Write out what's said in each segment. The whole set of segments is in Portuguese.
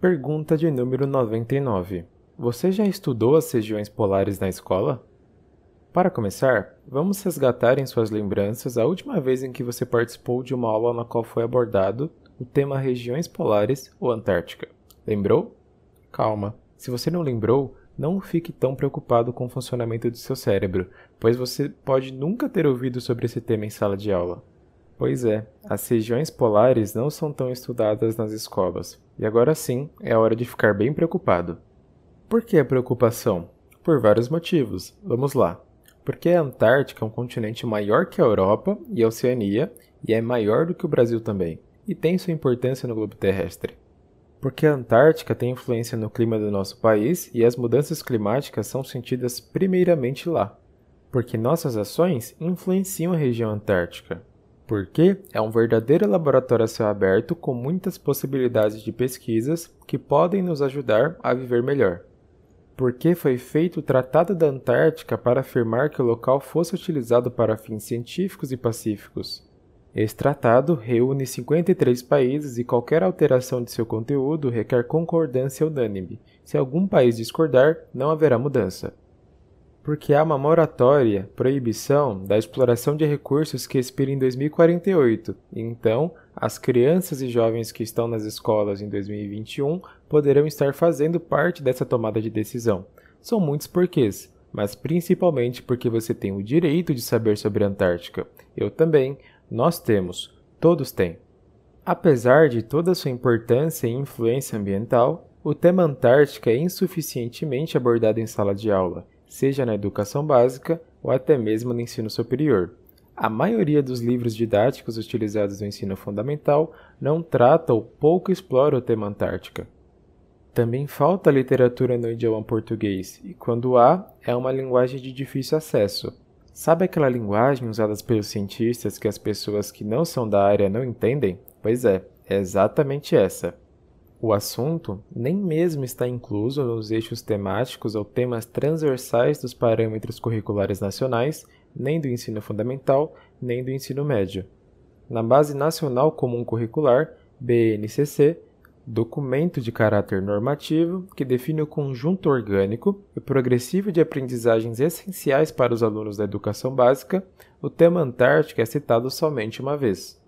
Pergunta de número 99. Você já estudou as regiões polares na escola? Para começar, vamos resgatar em suas lembranças a última vez em que você participou de uma aula na qual foi abordado o tema regiões polares ou Antártica. Lembrou? Calma, se você não lembrou, não fique tão preocupado com o funcionamento do seu cérebro, pois você pode nunca ter ouvido sobre esse tema em sala de aula. Pois é, as regiões polares não são tão estudadas nas escolas, e agora sim é hora de ficar bem preocupado. Por que a preocupação? Por vários motivos. Vamos lá. Porque a Antártica é um continente maior que a Europa e a Oceania, e é maior do que o Brasil também, e tem sua importância no globo terrestre. Porque a Antártica tem influência no clima do nosso país e as mudanças climáticas são sentidas primeiramente lá. Porque nossas ações influenciam a região antártica. Porque é um verdadeiro laboratório a céu aberto com muitas possibilidades de pesquisas que podem nos ajudar a viver melhor. Porque foi feito o Tratado da Antártica para afirmar que o local fosse utilizado para fins científicos e pacíficos. Esse tratado reúne 53 países e qualquer alteração de seu conteúdo requer concordância unânime. Se algum país discordar, não haverá mudança. Porque há uma moratória, proibição, da exploração de recursos que expira em 2048, e então as crianças e jovens que estão nas escolas em 2021 poderão estar fazendo parte dessa tomada de decisão. São muitos porquês, mas principalmente porque você tem o direito de saber sobre a Antártica. Eu também, nós temos, todos têm. Apesar de toda sua importância e influência ambiental, o tema Antártica é insuficientemente abordado em sala de aula, seja na educação básica ou até mesmo no ensino superior. A maioria dos livros didáticos utilizados no ensino fundamental não trata ou pouco explora o tema Antártica. Também falta literatura no idioma português, e quando há, é uma linguagem de difícil acesso, Sabe aquela linguagem usada pelos cientistas que as pessoas que não são da área não entendem? Pois é, é exatamente essa. O assunto nem mesmo está incluso nos eixos temáticos ou temas transversais dos parâmetros curriculares nacionais, nem do ensino fundamental, nem do ensino médio. Na Base Nacional Comum Curricular, BNCC, documento de caráter normativo que define o conjunto orgânico e progressivo de aprendizagens essenciais para os alunos da educação básica, o tema Antártica é citado somente uma vez.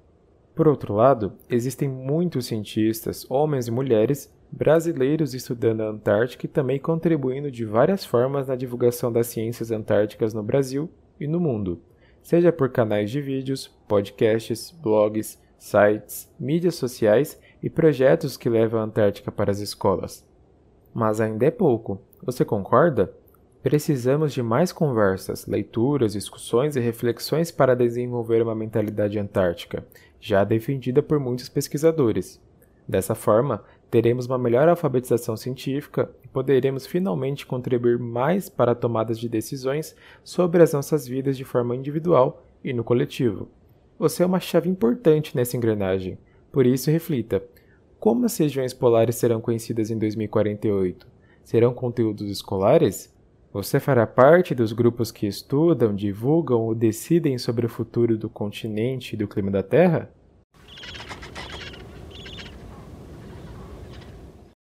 Por outro lado, existem muitos cientistas, homens e mulheres, brasileiros estudando a Antártica e também contribuindo de várias formas na divulgação das ciências antárticas no Brasil e no mundo, seja por canais de vídeos, podcasts, blogs, sites, mídias sociais e projetos que levam a Antártica para as escolas. Mas ainda é pouco, você concorda? Precisamos de mais conversas, leituras, discussões e reflexões para desenvolver uma mentalidade antártica, já defendida por muitos pesquisadores. Dessa forma, teremos uma melhor alfabetização científica e poderemos finalmente contribuir mais para tomadas de decisões sobre as nossas vidas de forma individual e no coletivo. Você é uma chave importante nessa engrenagem por isso, reflita: como as regiões polares serão conhecidas em 2048? Serão conteúdos escolares? Você fará parte dos grupos que estudam, divulgam ou decidem sobre o futuro do continente e do clima da Terra?